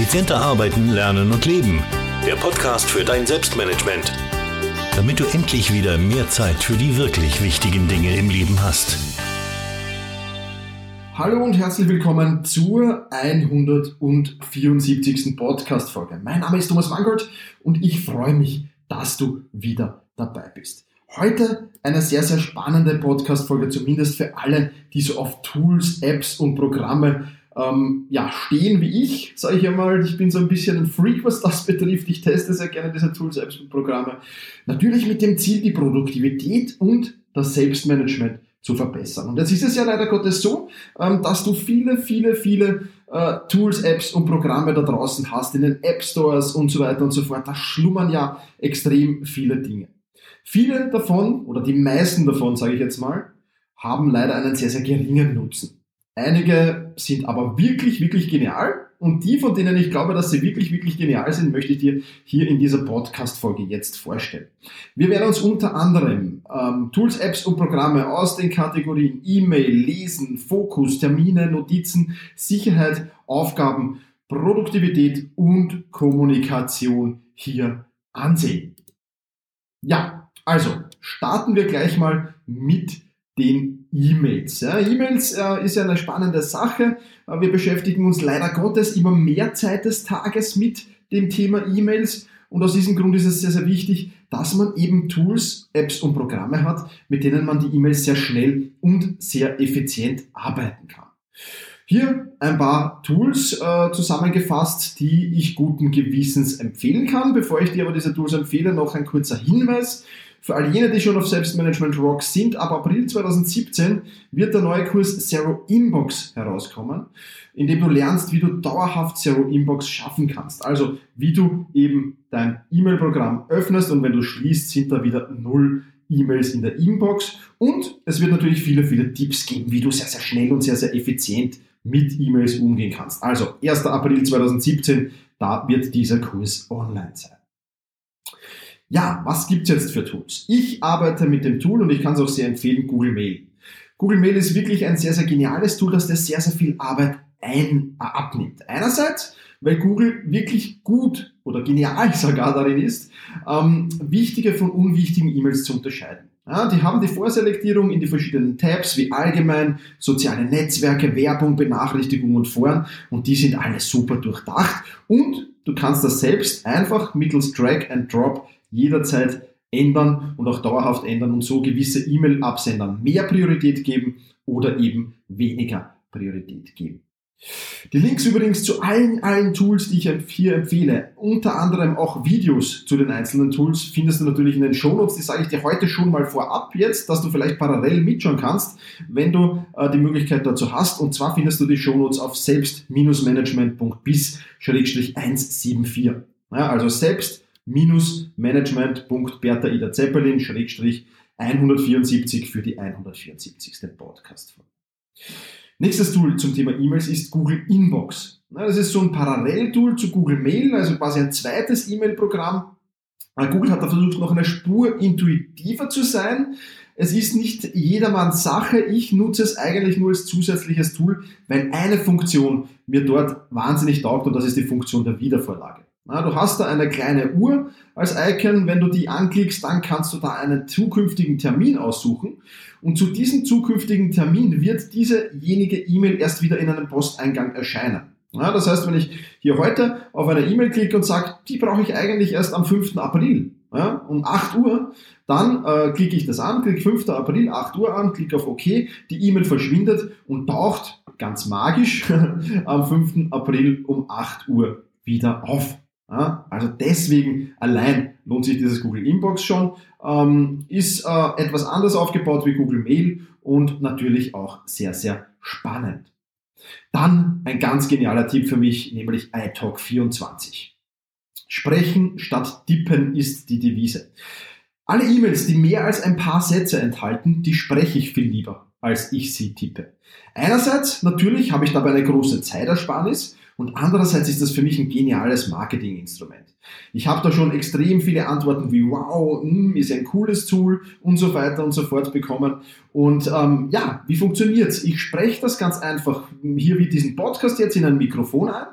Effizienter arbeiten, lernen und leben. Der Podcast für dein Selbstmanagement. Damit du endlich wieder mehr Zeit für die wirklich wichtigen Dinge im Leben hast. Hallo und herzlich willkommen zur 174. Podcast-Folge. Mein Name ist Thomas Mangold und ich freue mich, dass du wieder dabei bist. Heute eine sehr, sehr spannende Podcast-Folge, zumindest für alle, die so auf Tools, Apps und Programme ähm, ja, stehen wie ich, sage ich einmal. Ich bin so ein bisschen ein Freak, was das betrifft. Ich teste sehr gerne diese Tools, Apps und Programme. Natürlich mit dem Ziel, die Produktivität und das Selbstmanagement zu verbessern. Und jetzt ist es ja leider Gottes so, ähm, dass du viele, viele, viele äh, Tools, Apps und Programme da draußen hast, in den App Stores und so weiter und so fort. Da schlummern ja extrem viele Dinge. Viele davon, oder die meisten davon, sage ich jetzt mal, haben leider einen sehr, sehr geringen Nutzen. Einige sind aber wirklich, wirklich genial. Und die, von denen ich glaube, dass sie wirklich, wirklich genial sind, möchte ich dir hier in dieser Podcast-Folge jetzt vorstellen. Wir werden uns unter anderem ähm, Tools, Apps und Programme aus den Kategorien E-Mail, Lesen, Fokus, Termine, Notizen, Sicherheit, Aufgaben, Produktivität und Kommunikation hier ansehen. Ja, also starten wir gleich mal mit den E-Mails. Ja, E-Mails äh, ist ja eine spannende Sache. Äh, wir beschäftigen uns leider Gottes immer mehr Zeit des Tages mit dem Thema E-Mails. Und aus diesem Grund ist es sehr, sehr wichtig, dass man eben Tools, Apps und Programme hat, mit denen man die E-Mails sehr schnell und sehr effizient arbeiten kann. Hier ein paar Tools äh, zusammengefasst, die ich guten Gewissens empfehlen kann. Bevor ich dir aber diese Tools empfehle, noch ein kurzer Hinweis. Für all jene, die schon auf Selbstmanagement Rock sind, ab April 2017 wird der neue Kurs Zero Inbox herauskommen, in dem du lernst, wie du dauerhaft Zero Inbox schaffen kannst. Also wie du eben dein E-Mail-Programm öffnest und wenn du schließt, sind da wieder null E-Mails in der Inbox. Und es wird natürlich viele, viele Tipps geben, wie du sehr, sehr schnell und sehr, sehr effizient mit E-Mails umgehen kannst. Also 1. April 2017, da wird dieser Kurs online sein. Ja, was gibt's jetzt für Tools? Ich arbeite mit dem Tool und ich kann es auch sehr empfehlen, Google Mail. Google Mail ist wirklich ein sehr, sehr geniales Tool, das dir sehr, sehr viel Arbeit ein, äh, abnimmt. Einerseits, weil Google wirklich gut oder genial sogar darin ist, ähm, wichtige von unwichtigen E-Mails zu unterscheiden. Ja, die haben die Vorselektierung in die verschiedenen Tabs wie allgemein, soziale Netzwerke, Werbung, Benachrichtigungen und Foren und die sind alle super durchdacht und du kannst das selbst einfach mittels Drag and Drop jederzeit ändern und auch dauerhaft ändern und so gewisse E-Mail-Absendern mehr Priorität geben oder eben weniger Priorität geben. Die Links übrigens zu allen, allen Tools, die ich hier empfehle, unter anderem auch Videos zu den einzelnen Tools, findest du natürlich in den Shownotes. Die sage ich dir heute schon mal vorab jetzt, dass du vielleicht parallel mitschauen kannst, wenn du äh, die Möglichkeit dazu hast. Und zwar findest du die Shownotes auf selbst-management.bis-174. Ja, also selbst management.bertha Ida Zeppelin schrägstrich 174 für die 174. Podcast-Folge. Nächstes Tool zum Thema E-Mails ist Google Inbox. Das ist so ein Paralleltool zu Google Mail, also quasi ein zweites E-Mail-Programm. Äh, Google hat da versucht, noch eine Spur intuitiver zu sein. Es ist nicht jedermanns Sache. Ich nutze es eigentlich nur als zusätzliches Tool, weil eine Funktion mir dort wahnsinnig taugt und das ist die Funktion der Wiedervorlage. Du hast da eine kleine Uhr als Icon. Wenn du die anklickst, dann kannst du da einen zukünftigen Termin aussuchen. Und zu diesem zukünftigen Termin wird diesejenige E-Mail erst wieder in einem Posteingang erscheinen. Das heißt, wenn ich hier heute auf eine E-Mail klicke und sage, die brauche ich eigentlich erst am 5. April ja, um 8 Uhr, dann äh, klicke ich das an, klicke 5. April 8 Uhr an, klicke auf OK, die E-Mail verschwindet und taucht ganz magisch am 5. April um 8 Uhr wieder auf. Also deswegen allein lohnt sich dieses Google Inbox schon. Ähm, ist äh, etwas anders aufgebaut wie Google Mail und natürlich auch sehr, sehr spannend. Dann ein ganz genialer Tipp für mich, nämlich iTalk24. Sprechen statt tippen ist die Devise. Alle E-Mails, die mehr als ein paar Sätze enthalten, die spreche ich viel lieber, als ich sie tippe. Einerseits, natürlich habe ich dabei eine große Zeitersparnis, und andererseits ist das für mich ein geniales Marketinginstrument. Ich habe da schon extrem viele Antworten wie wow, mh, hm, ist ein cooles Tool und so weiter und so fort bekommen. Und ähm, ja, wie funktioniert's? Ich spreche das ganz einfach hier wie diesen Podcast jetzt in ein Mikrofon ein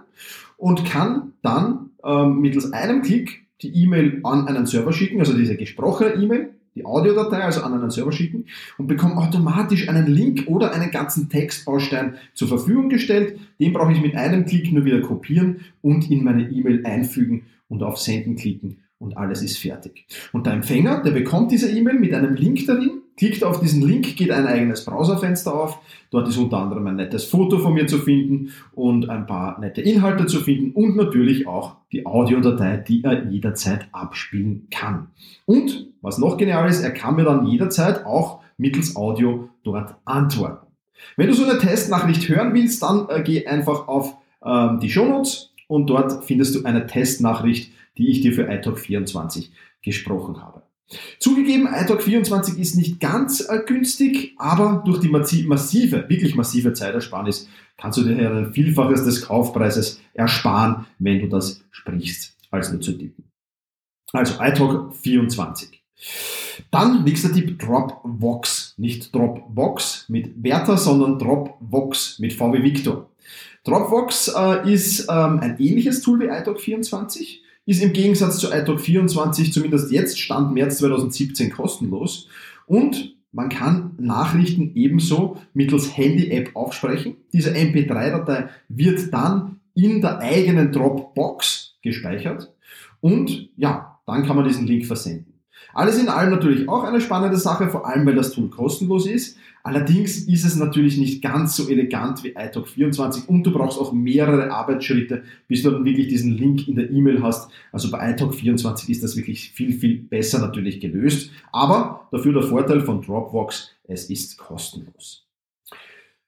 und kann dann ähm, mittels einem Klick die E-Mail an einen Server schicken, also diese gesprochene E-Mail, die Audiodatei also an einen Server schicken und bekomme automatisch einen Link oder einen ganzen Textbaustein zur Verfügung gestellt. Den brauche ich mit einem Klick nur wieder kopieren und in meine E-Mail einfügen und auf Senden klicken und alles ist fertig. Und der Empfänger, der bekommt diese E-Mail mit einem Link darin, klickt auf diesen Link, geht ein eigenes Browserfenster auf. Dort ist unter anderem ein nettes Foto von mir zu finden und ein paar nette Inhalte zu finden und natürlich auch die Audiodatei, die er jederzeit abspielen kann. Und was noch genial ist, er kann mir dann jederzeit auch mittels Audio dort antworten. Wenn du so eine Testnachricht hören willst, dann äh, geh einfach auf ähm, die Shownotes und dort findest du eine Testnachricht, die ich dir für iTalk 24 gesprochen habe. Zugegeben, iTalk 24 ist nicht ganz äh, günstig, aber durch die massive, wirklich massive Zeitersparnis kannst du dir ein Vielfaches des Kaufpreises ersparen, wenn du das sprichst, als nur zu tippen. Also iTalk 24. Dann nächster Tipp, Dropbox. Nicht Dropbox mit Bertha, sondern Dropbox mit VW Victor. Dropbox äh, ist ähm, ein ähnliches Tool wie iTalk 24 ist im Gegensatz zu iTalk 24 zumindest jetzt Stand März 2017 kostenlos und man kann Nachrichten ebenso mittels Handy-App aufsprechen. Diese MP3-Datei wird dann in der eigenen Dropbox gespeichert und ja, dann kann man diesen Link versenden. Alles in allem natürlich auch eine spannende Sache, vor allem weil das Tool kostenlos ist. Allerdings ist es natürlich nicht ganz so elegant wie iTalk 24 und du brauchst auch mehrere Arbeitsschritte, bis du dann wirklich diesen Link in der E-Mail hast. Also bei iTalk 24 ist das wirklich viel, viel besser natürlich gelöst. Aber dafür der Vorteil von Dropbox, es ist kostenlos.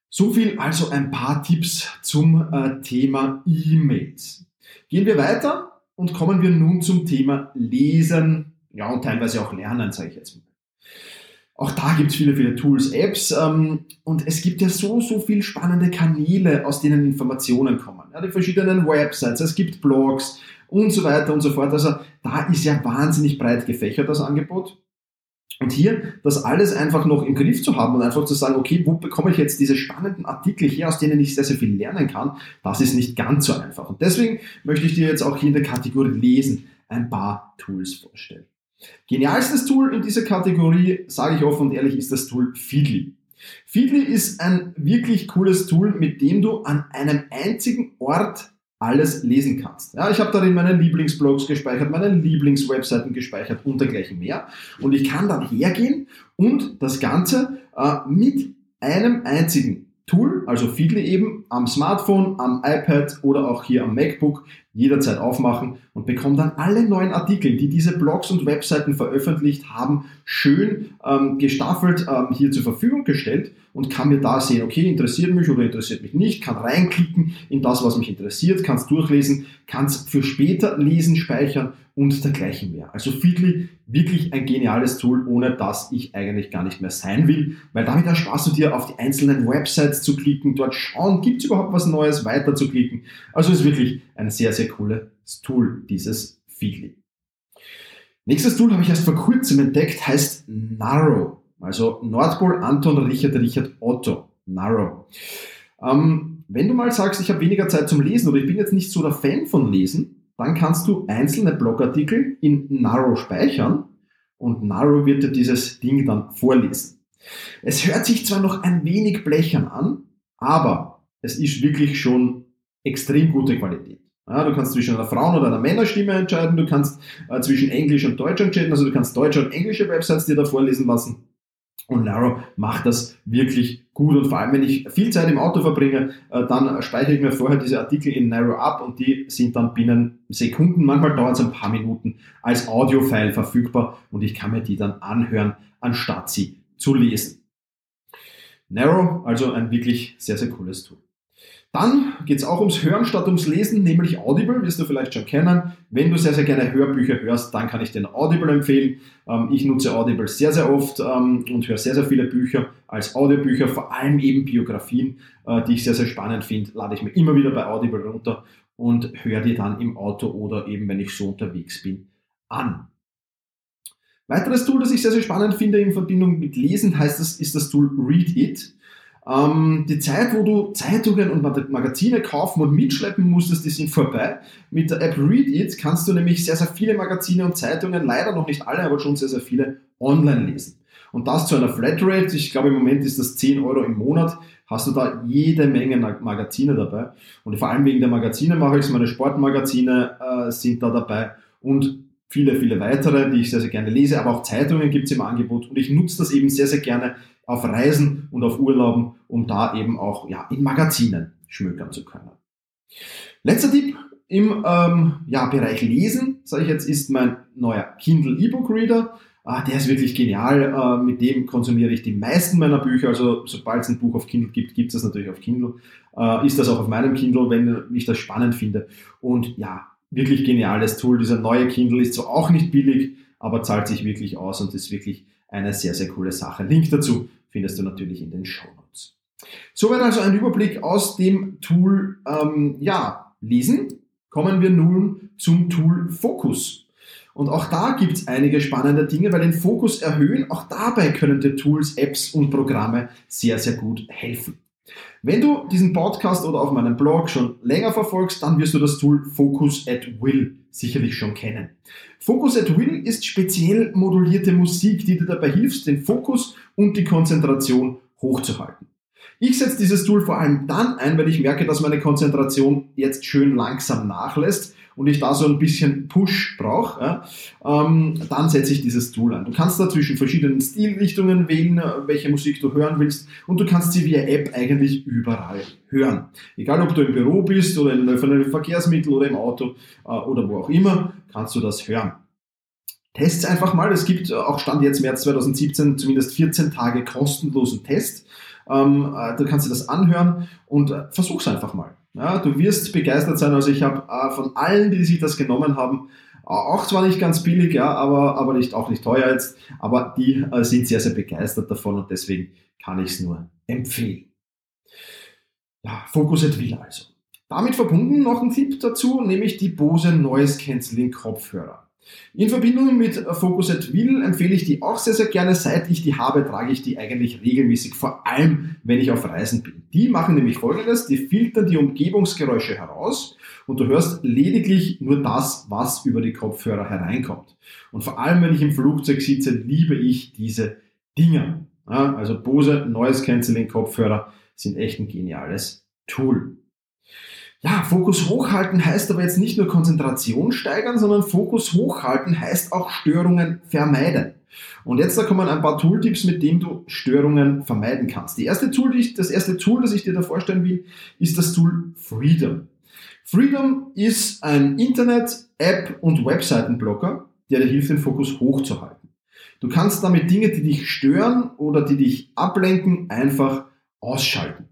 So viel also ein paar Tipps zum äh, Thema E-Mails. Gehen wir weiter und kommen wir nun zum Thema Lesen, ja, und teilweise auch lernen, sage ich jetzt mal. Auch da gibt es viele, viele Tools, Apps ähm, und es gibt ja so, so viele spannende Kanäle, aus denen Informationen kommen. Ja, die verschiedenen Websites, es gibt Blogs und so weiter und so fort. Also da ist ja wahnsinnig breit gefächert das Angebot. Und hier das alles einfach noch im Griff zu haben und einfach zu sagen, okay, wo bekomme ich jetzt diese spannenden Artikel her, aus denen ich sehr, sehr viel lernen kann, das ist nicht ganz so einfach. Und deswegen möchte ich dir jetzt auch hier in der Kategorie Lesen ein paar Tools vorstellen. Genialstes Tool in dieser Kategorie, sage ich offen und ehrlich, ist das Tool Feedly. Feedly ist ein wirklich cooles Tool, mit dem du an einem einzigen Ort alles lesen kannst. Ja, ich habe darin meine Lieblingsblogs gespeichert, meine Lieblingswebseiten gespeichert und dergleichen mehr. Und ich kann dann hergehen und das Ganze äh, mit einem einzigen Tool, also Feedly eben, am Smartphone, am iPad oder auch hier am MacBook jederzeit aufmachen und bekomme dann alle neuen Artikel, die diese Blogs und Webseiten veröffentlicht haben, schön ähm, gestaffelt ähm, hier zur Verfügung gestellt und kann mir da sehen, okay, interessiert mich oder interessiert mich nicht, kann reinklicken in das, was mich interessiert, kann es durchlesen, kann es für später lesen, speichern und dergleichen mehr. Also Feedly wirklich ein geniales Tool, ohne dass ich eigentlich gar nicht mehr sein will, weil damit ersparst du dir auf die einzelnen Websites zu klicken, dort schauen, gibt es überhaupt was Neues, weiter zu klicken. Also ist wirklich ein sehr, sehr cooles Tool, dieses Feedly. Nächstes Tool habe ich erst vor kurzem entdeckt, heißt Narrow. Also Nordpol Anton Richard Richard Otto. Narrow. Ähm, wenn du mal sagst, ich habe weniger Zeit zum Lesen oder ich bin jetzt nicht so der Fan von Lesen, dann kannst du einzelne Blogartikel in Narrow speichern und Narrow wird dir dieses Ding dann vorlesen. Es hört sich zwar noch ein wenig blechern an, aber es ist wirklich schon extrem gute Qualität. Ja, du kannst zwischen einer Frauen- oder einer Männerstimme entscheiden, du kannst äh, zwischen Englisch und Deutsch entscheiden, also du kannst deutsche und englische Websites dir da vorlesen lassen. Und Narrow macht das wirklich gut. Und vor allem, wenn ich viel Zeit im Auto verbringe, äh, dann speichere ich mir vorher diese Artikel in Narrow ab und die sind dann binnen Sekunden, manchmal dauert es ein paar Minuten, als Audiofile verfügbar und ich kann mir die dann anhören, anstatt sie zu lesen. Narrow, also ein wirklich sehr, sehr cooles Tool. Dann geht es auch ums Hören statt ums Lesen, nämlich Audible, wirst du vielleicht schon kennen. Wenn du sehr, sehr gerne Hörbücher hörst, dann kann ich den Audible empfehlen. Ähm, ich nutze Audible sehr, sehr oft ähm, und höre sehr, sehr viele Bücher als Audiobücher, vor allem eben Biografien, äh, die ich sehr, sehr spannend finde, lade ich mir immer wieder bei Audible runter und höre die dann im Auto oder eben, wenn ich so unterwegs bin, an. Weiteres Tool, das ich sehr, sehr spannend finde in Verbindung mit Lesen, heißt das, ist das Tool Read It. Ähm, die Zeit, wo du Zeitungen und Magazine kaufen und mitschleppen musstest, die sind vorbei. Mit der App Read kannst du nämlich sehr, sehr viele Magazine und Zeitungen, leider noch nicht alle, aber schon sehr, sehr viele, online lesen. Und das zu einer Flatrate, ich glaube im Moment ist das 10 Euro im Monat, hast du da jede Menge Magazine dabei. Und vor allem wegen der Magazine mache ich es, meine Sportmagazine äh, sind da dabei und viele, viele weitere, die ich sehr, sehr gerne lese, aber auch Zeitungen gibt es im Angebot und ich nutze das eben sehr, sehr gerne auf Reisen und auf Urlauben, um da eben auch ja, in Magazinen schmökern zu können. Letzter Tipp im ähm, ja, Bereich Lesen, sage ich jetzt, ist mein neuer Kindle E-Book Reader. Ah, der ist wirklich genial. Äh, mit dem konsumiere ich die meisten meiner Bücher. Also sobald es ein Buch auf Kindle gibt, gibt es das natürlich auf Kindle. Äh, ist das auch auf meinem Kindle, wenn ich das spannend finde. Und ja, wirklich geniales Tool. Dieser neue Kindle ist zwar auch nicht billig, aber zahlt sich wirklich aus und ist wirklich eine sehr, sehr coole Sache. Link dazu findest du natürlich in den Show Notes. Soweit also ein Überblick aus dem Tool ähm, ja, Lesen. Kommen wir nun zum Tool Focus. Und auch da gibt es einige spannende Dinge, weil den Fokus erhöhen, auch dabei können dir Tools, Apps und Programme sehr, sehr gut helfen. Wenn du diesen Podcast oder auch meinen Blog schon länger verfolgst, dann wirst du das Tool Focus at Will sicherlich schon kennen. Focus at Will ist speziell modulierte Musik, die dir dabei hilft, den Fokus und die Konzentration hochzuhalten. Ich setze dieses Tool vor allem dann ein, wenn ich merke, dass meine Konzentration jetzt schön langsam nachlässt und ich da so ein bisschen Push brauche, ja, ähm, dann setze ich dieses Tool an. Du kannst da zwischen verschiedenen Stilrichtungen wählen, äh, welche Musik du hören willst und du kannst sie via App eigentlich überall hören. Egal ob du im Büro bist oder in öffentlichen Verkehrsmitteln oder im Auto äh, oder wo auch immer, kannst du das hören. Tests einfach mal. Es gibt äh, auch Stand jetzt März 2017 zumindest 14 Tage kostenlosen Test. Ähm, äh, du kannst dir das anhören und äh, versuch's einfach mal. Ja, du wirst begeistert sein. Also ich habe äh, von allen, die sich das genommen haben, auch zwar nicht ganz billig, ja, aber, aber nicht, auch nicht teuer jetzt, aber die äh, sind sehr, sehr begeistert davon und deswegen kann ich es nur empfehlen. Ja, Focus at Will also. Damit verbunden noch ein Tipp dazu, nämlich die Bose Noise Cancelling Kopfhörer. In Verbindung mit Focus at Will empfehle ich die auch sehr, sehr gerne. Seit ich die habe, trage ich die eigentlich regelmäßig, vor allem wenn ich auf Reisen bin. Die machen nämlich folgendes, die filtern die Umgebungsgeräusche heraus und du hörst lediglich nur das, was über die Kopfhörer hereinkommt. Und vor allem, wenn ich im Flugzeug sitze, liebe ich diese Dinger. Also Bose Noise Cancelling Kopfhörer sind echt ein geniales Tool. Ja, Fokus hochhalten heißt aber jetzt nicht nur Konzentration steigern, sondern Fokus hochhalten heißt auch Störungen vermeiden. Und jetzt da kommen ein paar Tooltips, mit denen du Störungen vermeiden kannst. Die erste Tool, die ich, das erste Tool, das ich dir da vorstellen will, ist das Tool Freedom. Freedom ist ein Internet-, App- und Webseitenblocker, der dir hilft, den Fokus hochzuhalten. Du kannst damit Dinge, die dich stören oder die dich ablenken, einfach ausschalten.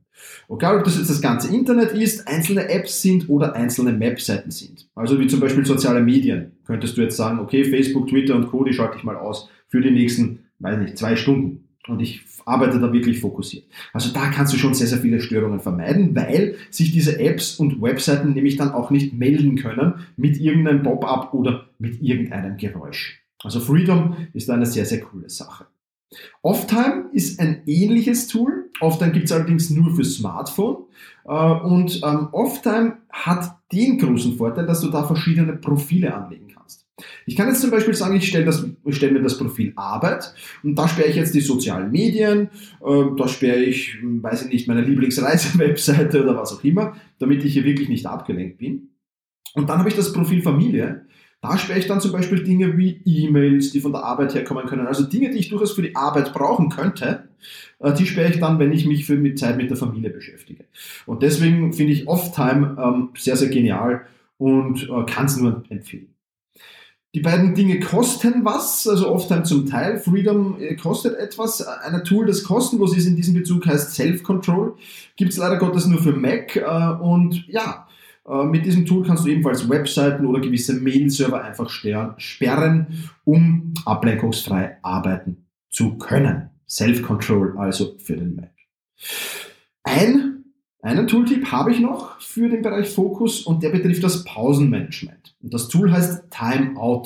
Egal, ob das jetzt das ganze Internet ist, einzelne Apps sind oder einzelne Webseiten sind. Also wie zum Beispiel soziale Medien. Könntest du jetzt sagen, okay, Facebook, Twitter und Co., die schalte ich mal aus für die nächsten, weiß nicht, zwei Stunden. Und ich arbeite da wirklich fokussiert. Also da kannst du schon sehr, sehr viele Störungen vermeiden, weil sich diese Apps und Webseiten nämlich dann auch nicht melden können mit irgendeinem Pop-up oder mit irgendeinem Geräusch. Also Freedom ist eine sehr, sehr coole Sache. Offtime ist ein ähnliches Tool. Offtime gibt es allerdings nur für Smartphone. Äh, und ähm, Offtime hat den großen Vorteil, dass du da verschiedene Profile anlegen kannst. Ich kann jetzt zum Beispiel sagen, ich stelle, stelle mir das Profil Arbeit und da sperre ich jetzt die sozialen Medien, äh, da sperre ich, hm, weiß ich nicht, meine Lieblingsreise-Webseite oder was auch immer, damit ich hier wirklich nicht abgelenkt bin. Und dann habe ich das Profil Familie da sperre ich dann zum Beispiel Dinge wie E-Mails, die von der Arbeit herkommen können. Also Dinge, die ich durchaus für die Arbeit brauchen könnte, äh, die sperre ich dann, wenn ich mich für mit Zeit mit der Familie beschäftige. Und deswegen finde ich Off-Time ähm, sehr, sehr genial und äh, kann es nur empfehlen. Die beiden Dinge kosten was, also Off-Time zum Teil. Freedom äh, kostet etwas. Ein Tool, das kostenlos ist in diesem Bezug, heißt Self-Control. Gibt es leider Gottes nur für Mac. und ja, mit diesem Tool kannst du ebenfalls Webseiten oder gewisse Mail-Server einfach sperren, um ablenkungsfrei arbeiten zu können. Self-Control also für den Mac. Ein, einen Tooltip habe ich noch für den Bereich Fokus und der betrifft das Pausenmanagement. Und das Tool heißt Timeout.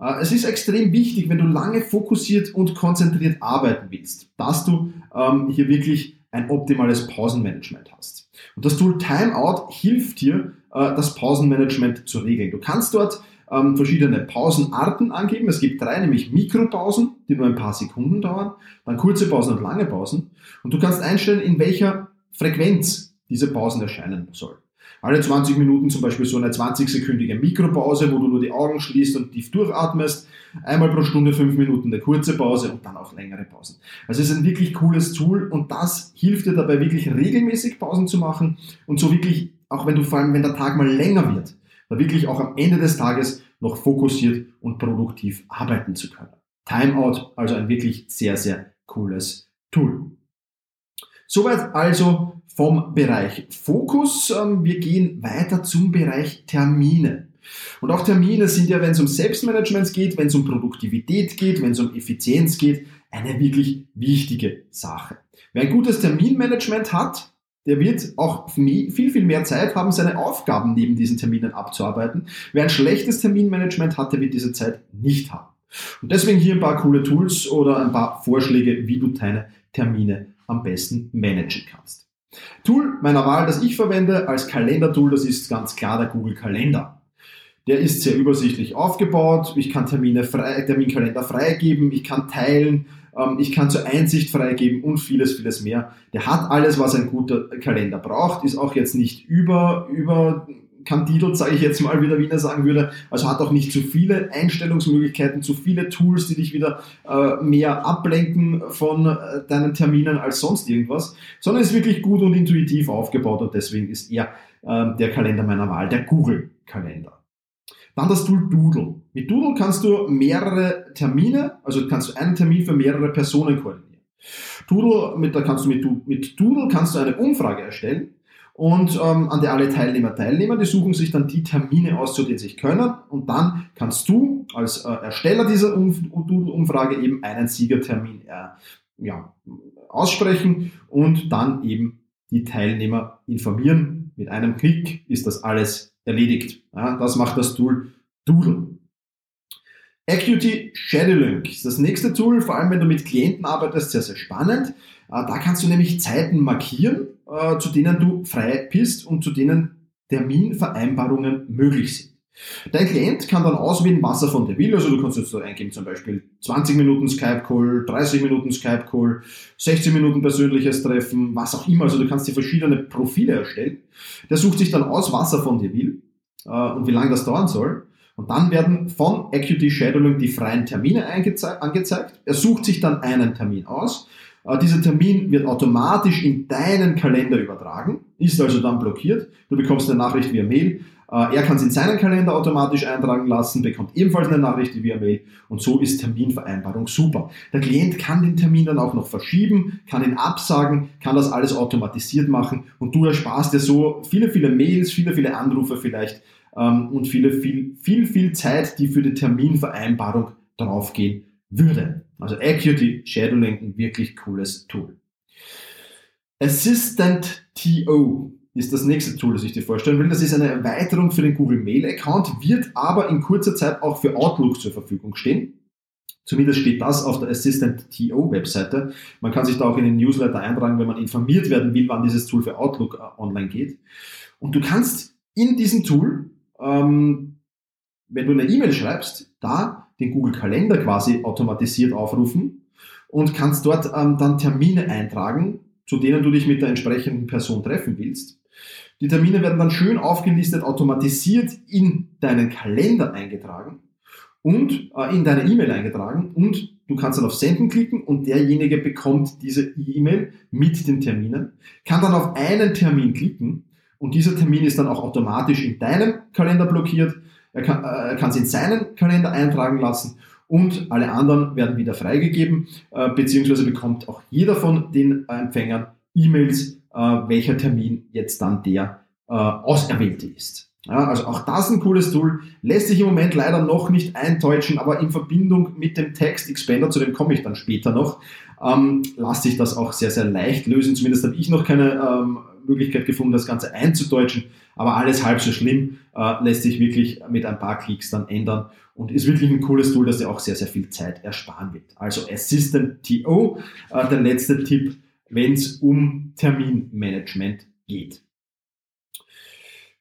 Äh, es ist extrem wichtig, wenn du lange fokussiert und konzentriert arbeiten willst, dass du ähm, hier wirklich ein optimales Pausenmanagement hast. Und das Tool Timeout hilft dir, äh, das Pausenmanagement zu regeln. Du kannst dort ähm, verschiedene Pausenarten angeben. Es gibt drei, nämlich Mikropausen, die nur ein paar Sekunden dauern, dann kurze Pausen und lange Pausen. Und du kannst einstellen, in welcher Frequenz diese Pausen erscheinen sollen. Alle 20 Minuten zum Beispiel so eine 20-sekündige Mikropause, wo du nur die Augen schließt und tief durchatmest. Einmal pro Stunde fünf Minuten eine kurze Pause und dann auch längere Pausen. Also es ist ein wirklich cooles Tool und das hilft dir dabei wirklich regelmäßig Pausen zu machen und so wirklich, auch wenn du vor allem, wenn der Tag mal länger wird, da wirklich auch am Ende des Tages noch fokussiert und produktiv arbeiten zu können. Timeout, also ein wirklich sehr, sehr cooles Tool. Soweit also vom Bereich Fokus. Ähm, wir gehen weiter zum Bereich Termine. Und auch Termine sind ja, wenn es um Selbstmanagement geht, wenn es um Produktivität geht, wenn es um Effizienz geht, eine wirklich wichtige Sache. Wer ein gutes Terminmanagement hat, der wird auch viel, viel mehr Zeit haben, seine Aufgaben neben diesen Terminen abzuarbeiten. Wer ein schlechtes Terminmanagement hat, der wird diese Zeit nicht haben. Und deswegen hier ein paar coole Tools oder ein paar Vorschläge, wie du deine Termine am besten managen kannst. Tool meiner Wahl, das ich verwende als Kalendertool, das ist ganz klar der Google Kalender. Der ist sehr übersichtlich aufgebaut. Ich kann Termine frei, Terminkalender freigeben, ich kann teilen, ähm, ich kann zur Einsicht freigeben und vieles, vieles mehr. Der hat alles, was ein guter Kalender braucht, ist auch jetzt nicht über, über kandidelt, sage ich jetzt mal, wie der Wiener sagen würde. Also hat auch nicht zu viele Einstellungsmöglichkeiten, zu viele Tools, die dich wieder äh, mehr ablenken von äh, deinen Terminen als sonst irgendwas, sondern ist wirklich gut und intuitiv aufgebaut und deswegen ist er äh, der Kalender meiner Wahl, der Google-Kalender. Dann das Tool Doodle. Mit Doodle kannst du mehrere Termine, also kannst du einen Termin für mehrere Personen koordinieren. Doodle, mit, da kannst du mit, mit Doodle kannst du eine Umfrage erstellen und ähm, an der alle Teilnehmer teilnehmen. Die suchen sich dann die Termine aus, zu denen sie können und dann kannst du als äh, Ersteller dieser Doodle-Umfrage eben einen Siegertermin äh, ja, aussprechen und dann eben die Teilnehmer informieren. Mit einem Klick ist das alles erledigt. Ja, das macht das Tool Doodle. Acuity Scheduling ist das nächste Tool, vor allem wenn du mit Klienten arbeitest, sehr, sehr spannend. Äh, da kannst du nämlich Zeiten markieren, äh, zu denen du frei bist und zu denen Terminvereinbarungen möglich sind. Dein Klient kann dann auswählen, was er von dir will. Also du kannst jetzt da eingeben, zum Beispiel 20 Minuten Skype-Call, 30 Minuten Skype-Call, 16 Minuten persönliches Treffen, was auch immer. Also du kannst dir verschiedene Profile erstellen. Der sucht sich dann aus, was er von dir will äh, und wie lange das dauern soll. Und dann werden von Acuity Shadowing die freien Termine angezeigt. Er sucht sich dann einen Termin aus. Äh, dieser Termin wird automatisch in deinen Kalender übertragen, ist also dann blockiert. Du bekommst eine Nachricht via Mail äh, er kann es in seinen Kalender automatisch eintragen lassen, bekommt ebenfalls eine Nachricht via Mail und so ist Terminvereinbarung super. Der Klient kann den Termin dann auch noch verschieben, kann ihn absagen, kann das alles automatisiert machen und du ersparst dir so viele, viele Mails, viele, viele Anrufe vielleicht ähm, und viele, viel, viel, viel Zeit, die für die Terminvereinbarung draufgehen würde. Also Acuity Shadowing, ein wirklich cooles Tool. Assistant TO ist das nächste Tool, das ich dir vorstellen will. Das ist eine Erweiterung für den Google Mail Account, wird aber in kurzer Zeit auch für Outlook zur Verfügung stehen. Zumindest steht das auf der Assistant TO Webseite. Man kann sich da auch in den Newsletter eintragen, wenn man informiert werden will, wann dieses Tool für Outlook äh, online geht. Und du kannst in diesem Tool, ähm, wenn du eine E-Mail schreibst, da den Google Kalender quasi automatisiert aufrufen und kannst dort ähm, dann Termine eintragen, zu denen du dich mit der entsprechenden Person treffen willst. Die Termine werden dann schön aufgelistet, automatisiert in deinen Kalender eingetragen und äh, in deine E-Mail eingetragen und du kannst dann auf Senden klicken und derjenige bekommt diese E-Mail mit den Terminen, kann dann auf einen Termin klicken und dieser Termin ist dann auch automatisch in deinem Kalender blockiert. Er kann, äh, es in seinen Kalender eintragen lassen und alle anderen werden wieder freigegeben, äh, beziehungsweise bekommt auch jeder von den Empfängern E-Mails äh, welcher Termin jetzt dann der äh, Auserwählte ist. Ja, also auch das ein cooles Tool, lässt sich im Moment leider noch nicht eintäuschen, aber in Verbindung mit dem Text Expander, zu dem komme ich dann später noch, ähm, lässt sich das auch sehr, sehr leicht lösen. Zumindest habe ich noch keine ähm, Möglichkeit gefunden, das Ganze einzudeutschen, aber alles halb so schlimm, äh, lässt sich wirklich mit ein paar Klicks dann ändern und ist wirklich ein cooles Tool, das dir auch sehr, sehr viel Zeit ersparen wird. Also Assistant TO, äh, der letzte Tipp, wenn es um Terminmanagement geht.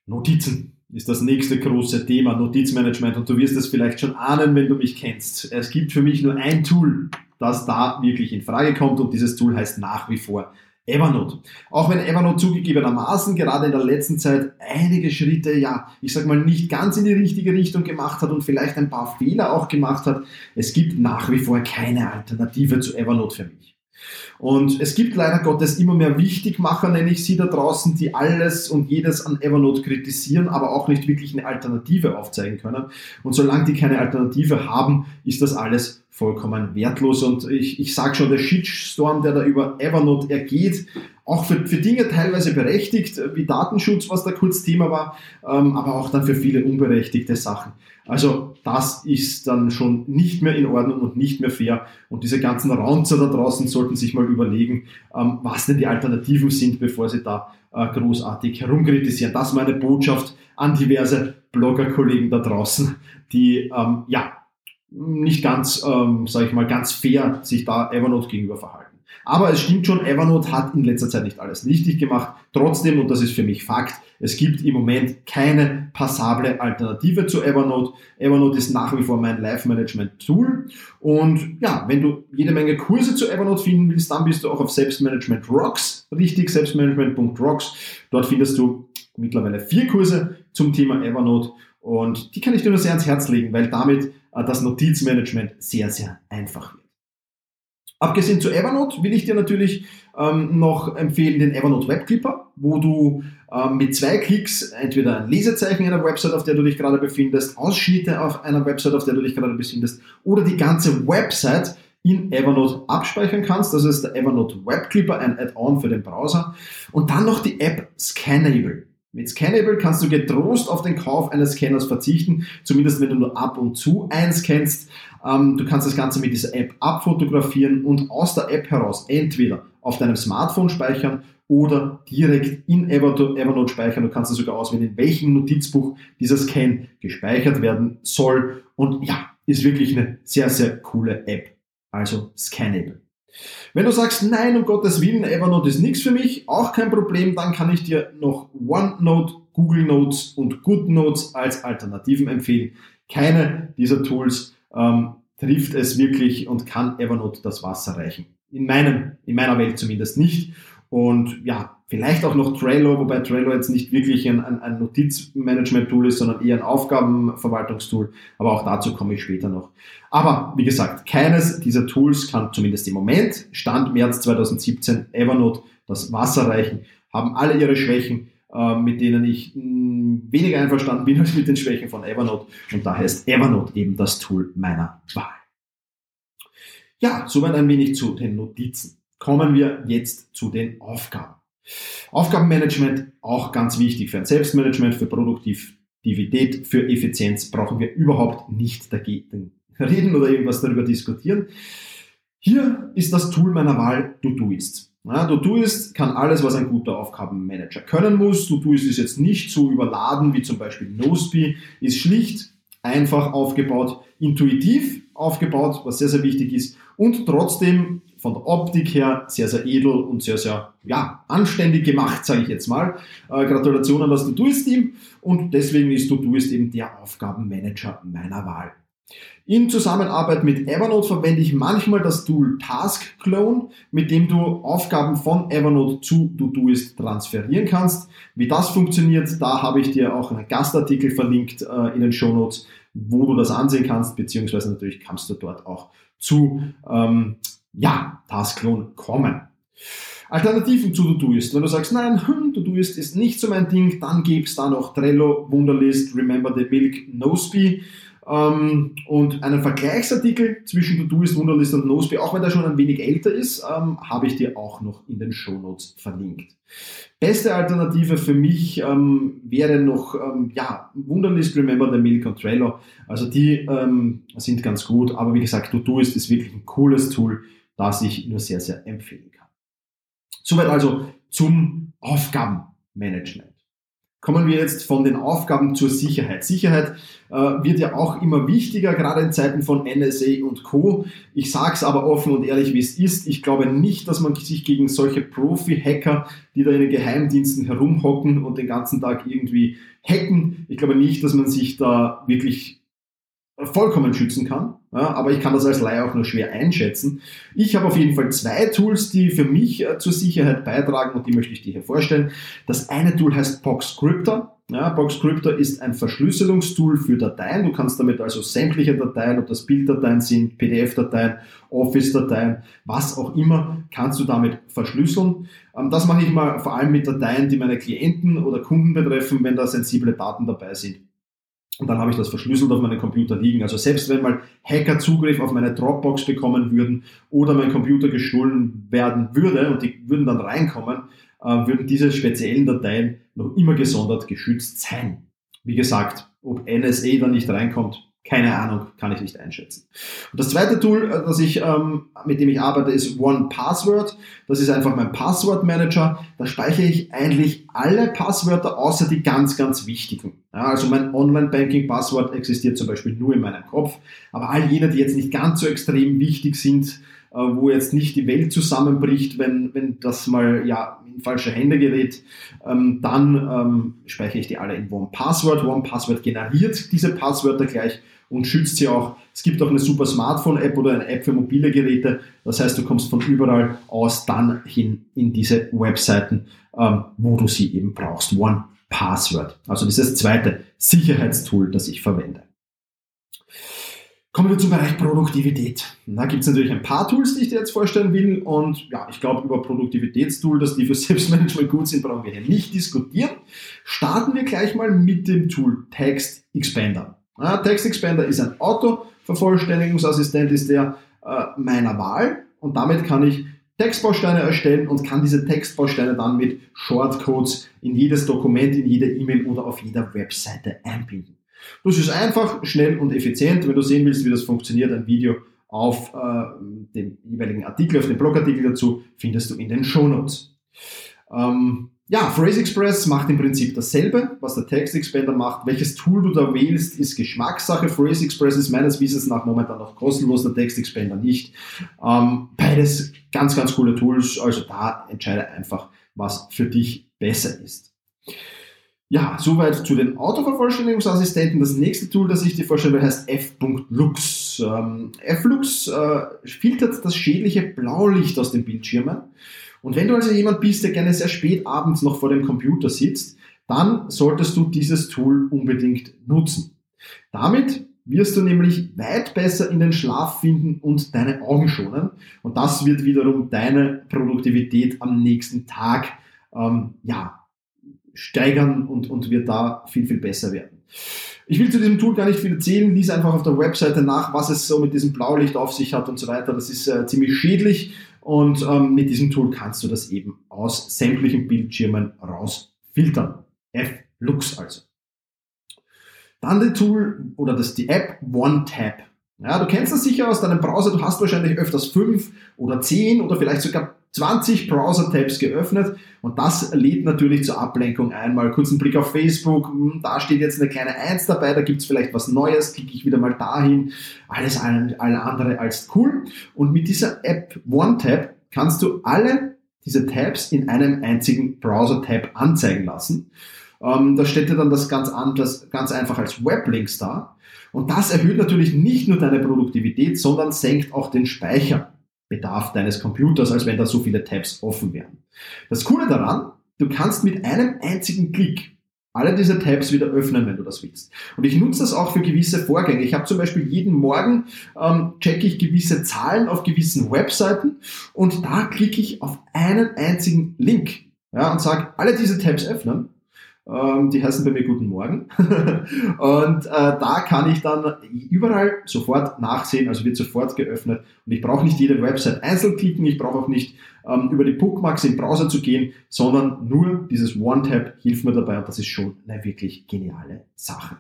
Notizen ist das nächste große Thema, Notizmanagement. Und du wirst es vielleicht schon ahnen, wenn du mich kennst. Es gibt für mich nur ein Tool, das da wirklich in Frage kommt und dieses Tool heißt nach wie vor Evernote. Auch wenn Evernote zugegebenermaßen gerade in der letzten Zeit einige Schritte, ja, ich sag mal, nicht ganz in die richtige Richtung gemacht hat und vielleicht ein paar Fehler auch gemacht hat, es gibt nach wie vor keine Alternative zu Evernote für mich. Und es gibt leider Gottes immer mehr Wichtigmacher, nenne ich sie da draußen, die alles und jedes an Evernote kritisieren, aber auch nicht wirklich eine Alternative aufzeigen können. Und solange die keine Alternative haben, ist das alles vollkommen wertlos. Und ich, ich sage schon, der Shitstorm, der da über Evernote ergeht, auch für, für Dinge teilweise berechtigt, wie Datenschutz, was da kurz Thema war, ähm, aber auch dann für viele unberechtigte Sachen. Also das ist dann schon nicht mehr in Ordnung und nicht mehr fair. Und diese ganzen Raunzer da draußen sollten sich mal überlegen, ähm, was denn die Alternativen sind, bevor sie da äh, großartig herumkritisieren. Das ist meine Botschaft an diverse Bloggerkollegen da draußen, die ähm, ja nicht ganz, ähm, sage ich mal, ganz fair sich da Evernote gegenüber verhalten. Aber es stimmt schon, Evernote hat in letzter Zeit nicht alles richtig gemacht. Trotzdem, und das ist für mich Fakt, es gibt im Moment keine passable Alternative zu Evernote. Evernote ist nach wie vor mein Live-Management-Tool. Und ja, wenn du jede Menge Kurse zu Evernote finden willst, dann bist du auch auf Selbstmanagement Rocks, richtig, selbstmanagement.rocks. Dort findest du mittlerweile vier Kurse zum Thema Evernote. Und die kann ich dir nur sehr ans Herz legen, weil damit äh, das Notizmanagement sehr, sehr einfach wird. Abgesehen zu Evernote will ich dir natürlich ähm, noch empfehlen den Evernote Web Clipper, wo du ähm, mit zwei Klicks entweder ein Lesezeichen einer Website, auf der du dich gerade befindest, Ausschnitte auf einer Website, auf der du dich gerade befindest, oder die ganze Website in Evernote abspeichern kannst. Das ist der Evernote Web Clipper, ein Add-on für den Browser. Und dann noch die App Scannable. Mit Scannable kannst du getrost auf den Kauf eines Scanners verzichten, zumindest wenn du nur ab und zu einscannst. Ähm, du kannst das Ganze mit dieser App abfotografieren und aus der App heraus entweder auf deinem Smartphone speichern oder direkt in Evernote speichern. Du kannst sogar auswählen, in welchem Notizbuch dieser Scan gespeichert werden soll. Und ja, ist wirklich eine sehr, sehr coole App. Also Scannable. Wenn du sagst, nein, um Gottes Willen, Evernote ist nichts für mich, auch kein Problem, dann kann ich dir noch OneNote, Google Notes und GoodNotes als Alternativen empfehlen. Keine dieser Tools ähm, trifft es wirklich und kann Evernote das Wasser reichen. In meinem, in meiner Welt zumindest nicht. Und ja, vielleicht auch noch Trello, wobei Trello jetzt nicht wirklich ein, ein, ein Notizmanagement-Tool ist, sondern eher ein Aufgabenverwaltungstool. Aber auch dazu komme ich später noch. Aber wie gesagt, keines dieser Tools kann zumindest im Moment, Stand März 2017, Evernote das Wasser reichen, haben alle ihre Schwächen, äh, mit denen ich mh, hm, weniger einverstanden bin als mit den Schwächen von Evernote. Und daher ist Evernote eben das Tool meiner Wahl. Ja, soweit ein wenig zu den Notizen. Kommen wir jetzt zu den Aufgaben. Aufgabenmanagement auch ganz wichtig für ein Selbstmanagement, für Produktivität, für Effizienz brauchen wir überhaupt nicht dagegen reden oder irgendwas darüber diskutieren. Hier ist das Tool meiner Wahl Todoist. Ja, Todoist kann alles, was ein guter Aufgabenmanager können muss. Todoist ist jetzt nicht so überladen wie zum Beispiel Noseby, ist schlicht, einfach aufgebaut, intuitiv aufgebaut, was sehr, sehr wichtig ist und trotzdem von der Optik her sehr, sehr edel und sehr, sehr ja, anständig gemacht, sage ich jetzt mal. Äh, Gratulation an das Todoist-Team und deswegen ist Todoist eben der Aufgabenmanager meiner Wahl. In Zusammenarbeit mit Evernote verwende ich manchmal das Tool Task Clone, mit dem du Aufgaben von Evernote zu Todoist transferieren kannst. Wie das funktioniert, da habe ich dir auch einen Gastartikel verlinkt äh, in den Show Notes, wo du das ansehen kannst, beziehungsweise natürlich kannst du dort auch zu ähm, ja, Task Clone kommen. Alternativen zu Todoist. Wenn du sagst, nein, hm, Todoist ist nicht so mein Ding, dann gibt es da noch Trello, Wunderlist, Remember the Milk, Noseby ähm, und einen Vergleichsartikel zwischen Todoist, Wunderlist und Noseby, auch wenn der schon ein wenig älter ist, ähm, habe ich dir auch noch in den Shownotes verlinkt. Beste Alternative für mich ähm, wäre noch ähm, ja, Wunderlist, Remember the Milk und Trello. Also die ähm, sind ganz gut, aber wie gesagt, Todoist ist wirklich ein cooles Tool, das ich nur sehr, sehr empfehlen kann. Soweit also zum Aufgabenmanagement. Kommen wir jetzt von den Aufgaben zur Sicherheit. Sicherheit äh, wird ja auch immer wichtiger, gerade in Zeiten von NSA und Co. Ich sage es aber offen und ehrlich, wie es ist. Ich glaube nicht, dass man sich gegen solche Profi-Hacker, die da in den Geheimdiensten herumhocken und den ganzen Tag irgendwie hacken, ich glaube nicht, dass man sich da wirklich vollkommen schützen kann. Ja, aber ich kann das als Laie auch nur schwer einschätzen. Ich habe auf jeden Fall zwei Tools, die für mich äh, zur Sicherheit beitragen und die möchte ich dir hier vorstellen. Das eine Tool heißt PoxCryptor. Ja, PoxCryptor ist ein Verschlüsselungstool für Dateien. Du kannst damit also sämtliche Dateien, ob das Bilddateien sind, PDF-Dateien, Office-Dateien, was auch immer, kannst du damit verschlüsseln. Ähm, das mache ich mal vor allem mit Dateien, die meine Klienten oder Kunden betreffen, wenn da sensible Daten dabei sind. Und dann habe ich das verschlüsselt auf meinem Computer liegen. Also selbst wenn mal Hacker Zugriff auf meine Dropbox bekommen würden oder mein Computer gestohlen werden würde und die würden dann reinkommen, äh, würden diese speziellen Dateien noch immer gesondert geschützt sein. Wie gesagt, ob NSA da nicht reinkommt, keine Ahnung, kann ich nicht einschätzen. Und das zweite Tool, äh, das ich, ähm, mit dem ich arbeite, ist One Password. Das ist einfach mein Passwortmanager. Da speichere ich eigentlich alle Passwörter, außer die ganz, ganz wichtigen. Ja, also mein Online-Banking-Passwort existiert zum Beispiel nur in meinem Kopf. Aber all jene, die jetzt nicht ganz so extrem wichtig sind, äh, wo jetzt nicht die Welt zusammenbricht, wenn, wenn das mal ja, in falsche Hände gerät, ähm, dann ähm, speichere ich die alle in One Password. One Password generiert diese Passwörter gleich und schützt sie auch. Es gibt auch eine super Smartphone-App oder eine App für mobile Geräte. Das heißt, du kommst von überall aus dann hin in diese Webseiten, ähm, wo du sie eben brauchst. One Password. Also das ist das zweite Sicherheitstool, das ich verwende. Kommen wir zum Bereich Produktivität. Da gibt es natürlich ein paar Tools, die ich dir jetzt vorstellen will. Und ja, ich glaube, über Produktivitätstools, dass die für Selbstmanagement gut sind, brauchen wir hier nicht diskutieren. Starten wir gleich mal mit dem Tool Text Expander. Ja, Text Expander ist ein Autovervollständigungsassistent, ist der äh, meiner Wahl und damit kann ich Textbausteine erstellen und kann diese Textbausteine dann mit Shortcodes in jedes Dokument, in jede E-Mail oder auf jeder Webseite einbinden. Das ist einfach, schnell und effizient. Wenn du sehen willst, wie das funktioniert, ein Video auf äh, dem jeweiligen Artikel, auf dem Blogartikel dazu, findest du in den Show Notes. Ähm, ja, Phrase Express macht im Prinzip dasselbe, was der Text Expander macht. Welches Tool du da wählst, ist Geschmackssache. Phrase Express ist meines Wissens nach momentan noch kostenlos, der Text Expander nicht. Ähm, beides ganz, ganz coole Tools. Also da entscheide einfach, was für dich besser ist. Ja, soweit zu den Autovervollständigungsassistenten. Das nächste Tool, das ich dir vorstelle, heißt f.lux. Ähm, Flux äh, filtert das schädliche Blaulicht aus den Bildschirmen und wenn du also jemand bist, der gerne sehr spät abends noch vor dem Computer sitzt, dann solltest du dieses Tool unbedingt nutzen. Damit wirst du nämlich weit besser in den Schlaf finden und deine Augen schonen. Und das wird wiederum deine Produktivität am nächsten Tag ähm, ja, steigern und, und wird da viel, viel besser werden. Ich will zu diesem Tool gar nicht viel erzählen, lies einfach auf der Webseite nach, was es so mit diesem Blaulicht auf sich hat und so weiter. Das ist äh, ziemlich schädlich und ähm, mit diesem Tool kannst du das eben aus sämtlichen Bildschirmen rausfiltern. F-Lux also. Dann die Tool oder das die App OneTap. Ja, du kennst das sicher aus deinem Browser, du hast wahrscheinlich öfters fünf oder zehn oder vielleicht sogar 20 Browser-Tabs geöffnet und das lädt natürlich zur Ablenkung ein. Mal kurz einen Blick auf Facebook, hm, da steht jetzt eine kleine Eins dabei, da gibt's vielleicht was Neues, klicke ich wieder mal dahin. Alles alle andere als cool. Und mit dieser App OneTab kannst du alle diese Tabs in einem einzigen Browser-Tab anzeigen lassen. Ähm, da steht dir dann das ganz, anders, ganz einfach als Weblinks da. Und das erhöht natürlich nicht nur deine Produktivität, sondern senkt auch den Speicher. Bedarf deines Computers, als wenn da so viele Tabs offen wären. Das Coole daran, du kannst mit einem einzigen Klick alle diese Tabs wieder öffnen, wenn du das willst. Und ich nutze das auch für gewisse Vorgänge. Ich habe zum Beispiel jeden Morgen ähm, checke ich gewisse Zahlen auf gewissen Webseiten und da klicke ich auf einen einzigen Link ja, und sage, alle diese Tabs öffnen ähm, die heißen bei mir Guten Morgen. und äh, da kann ich dann überall sofort nachsehen, also wird sofort geöffnet. Und ich brauche nicht jede Website einzeln klicken, ich brauche auch nicht ähm, über die Bookmarks im Browser zu gehen, sondern nur dieses One-Tab hilft mir dabei und das ist schon eine wirklich geniale Sache.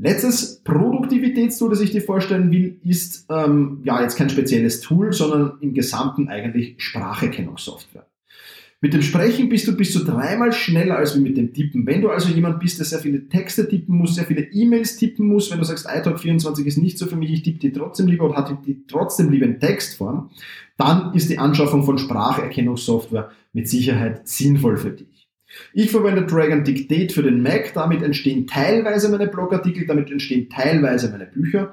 Letztes Produktivitätstool, das ich dir vorstellen will, ist ähm, ja jetzt kein spezielles Tool, sondern im Gesamten eigentlich Spracherkennungssoftware. Mit dem Sprechen bist du bis zu dreimal schneller als mit dem Tippen. Wenn du also jemand bist, der sehr viele Texte tippen muss, sehr viele E-Mails tippen muss, wenn du sagst, iTalk24 ist nicht so für mich, ich tippe die trotzdem lieber oder hatte die trotzdem lieber in Textform, dann ist die Anschaffung von Spracherkennungssoftware mit Sicherheit sinnvoll für dich. Ich verwende Dragon Dictate für den Mac, damit entstehen teilweise meine Blogartikel, damit entstehen teilweise meine Bücher.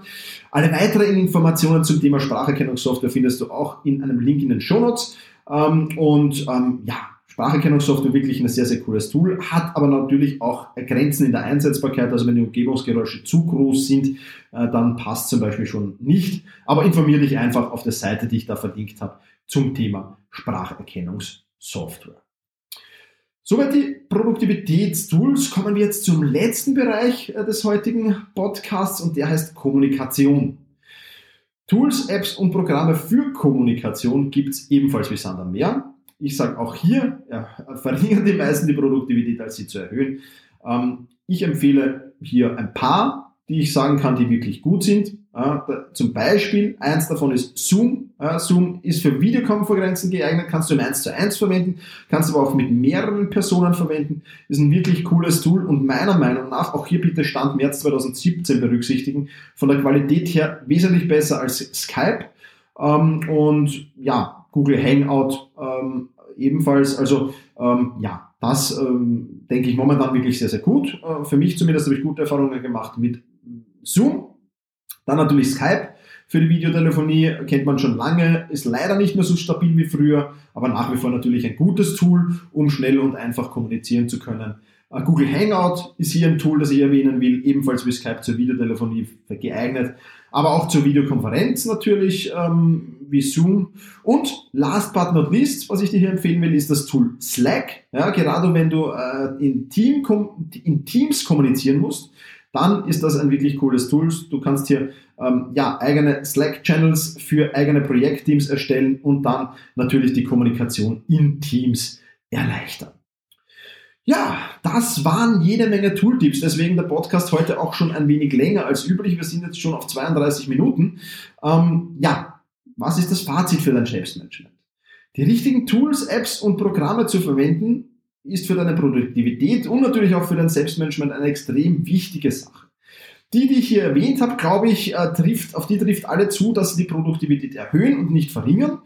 Alle weiteren Informationen zum Thema Spracherkennungssoftware findest du auch in einem Link in den Show Notes. Ähm, und ähm, ja, Spracherkennungssoftware wirklich ein sehr, sehr cooles Tool, hat aber natürlich auch Grenzen in der Einsetzbarkeit. Also wenn die Umgebungsgeräusche zu groß sind, äh, dann passt zum Beispiel schon nicht. Aber informiere dich einfach auf der Seite, die ich da verlinkt habe, zum Thema Spracherkennungssoftware. Soweit die Produktivitätstools. Kommen wir jetzt zum letzten Bereich äh, des heutigen Podcasts und der heißt Kommunikation. Tools, Apps und Programme für Kommunikation gibt es ebenfalls wie Sand am Meer. Ich sage auch hier, ja, verringern die meisten die Produktivität, als sie zu erhöhen. Ähm, ich empfehle hier ein paar, die ich sagen kann, die wirklich gut sind. Zum Beispiel, eins davon ist Zoom. Zoom ist für Videokonferenzen geeignet, kannst du im 1 zu 1 verwenden, kannst aber auch mit mehreren Personen verwenden. Ist ein wirklich cooles Tool und meiner Meinung nach, auch hier bitte Stand März 2017 berücksichtigen, von der Qualität her wesentlich besser als Skype. Ähm, und ja, Google Hangout ähm, ebenfalls. Also ähm, ja, das denke ich momentan wirklich sehr, sehr gut. Äh, für mich zumindest habe ich gute Erfahrungen gemacht mit Zoom dann natürlich Skype für die Videotelefonie, kennt man schon lange, ist leider nicht mehr so stabil wie früher, aber nach wie vor natürlich ein gutes Tool, um schnell und einfach kommunizieren zu können. Äh, Google Hangout ist hier ein Tool, das ich erwähnen will, ebenfalls wie Skype zur Videotelefonie geeignet, aber auch zur Videokonferenz natürlich, ähm, wie Zoom. Und last but not least, was ich dir hier empfehlen will, ist das Tool Slack. Ja, gerade wenn du äh, in, Team, in Teams kommunizieren musst, dann ist das ein wirklich cooles Tool. Du kannst hier ähm, ja, eigene Slack-Channels für eigene Projektteams erstellen und dann natürlich die Kommunikation in Teams erleichtern. Ja, das waren jede Menge Tooltips, deswegen der Podcast heute auch schon ein wenig länger als üblich. Wir sind jetzt schon auf 32 Minuten. Ähm, ja, was ist das Fazit für dein Selbstmanagement? Die richtigen Tools, Apps und Programme zu verwenden, ist für deine Produktivität und natürlich auch für dein Selbstmanagement eine extrem wichtige Sache. Die, die ich hier erwähnt habe, glaube ich, äh, trifft, auf die trifft alle zu, dass sie die Produktivität erhöhen und nicht verringern.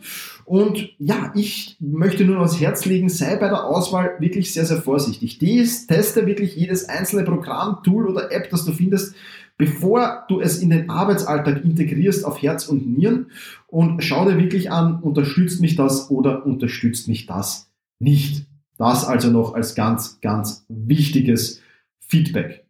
Und ja, ich möchte nur ans Herz legen, sei bei der Auswahl wirklich sehr, sehr vorsichtig. Dies, teste wirklich jedes einzelne Programm, Tool oder App, das du findest, bevor du es in den Arbeitsalltag integrierst auf Herz und Nieren und schau dir wirklich an, unterstützt mich das oder unterstützt mich das nicht. Das also noch als ganz, ganz wichtiges Feedback.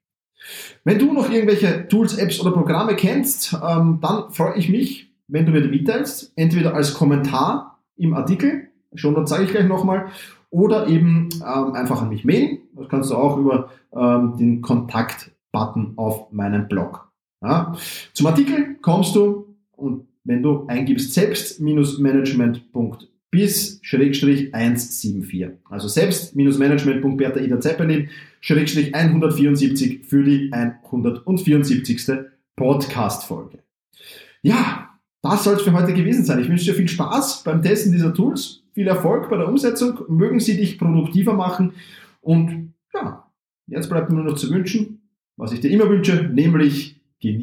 Wenn du noch irgendwelche Tools, Apps oder Programme kennst, ähm, dann freue ich mich, wenn du mir die mitteilst, entweder als Kommentar im Artikel, schon dann zeige ich gleich nochmal, oder eben ähm, einfach an mich mailen. Das kannst du auch über ähm, den Kontakt-Button auf meinem Blog. Zum Artikel kommst du und wenn du eingibst selbst-management.de bis Schrägstrich 174. Also selbst-management.bertha Ida Zeppelin Schrägstrich 174 für die 174. Podcast-Folge. Ja, das soll es für heute gewesen sein. Ich wünsche dir viel Spaß beim Testen dieser Tools, viel Erfolg bei der Umsetzung, mögen sie dich produktiver machen und ja, jetzt bleibt mir nur noch zu wünschen, was ich dir immer wünsche, nämlich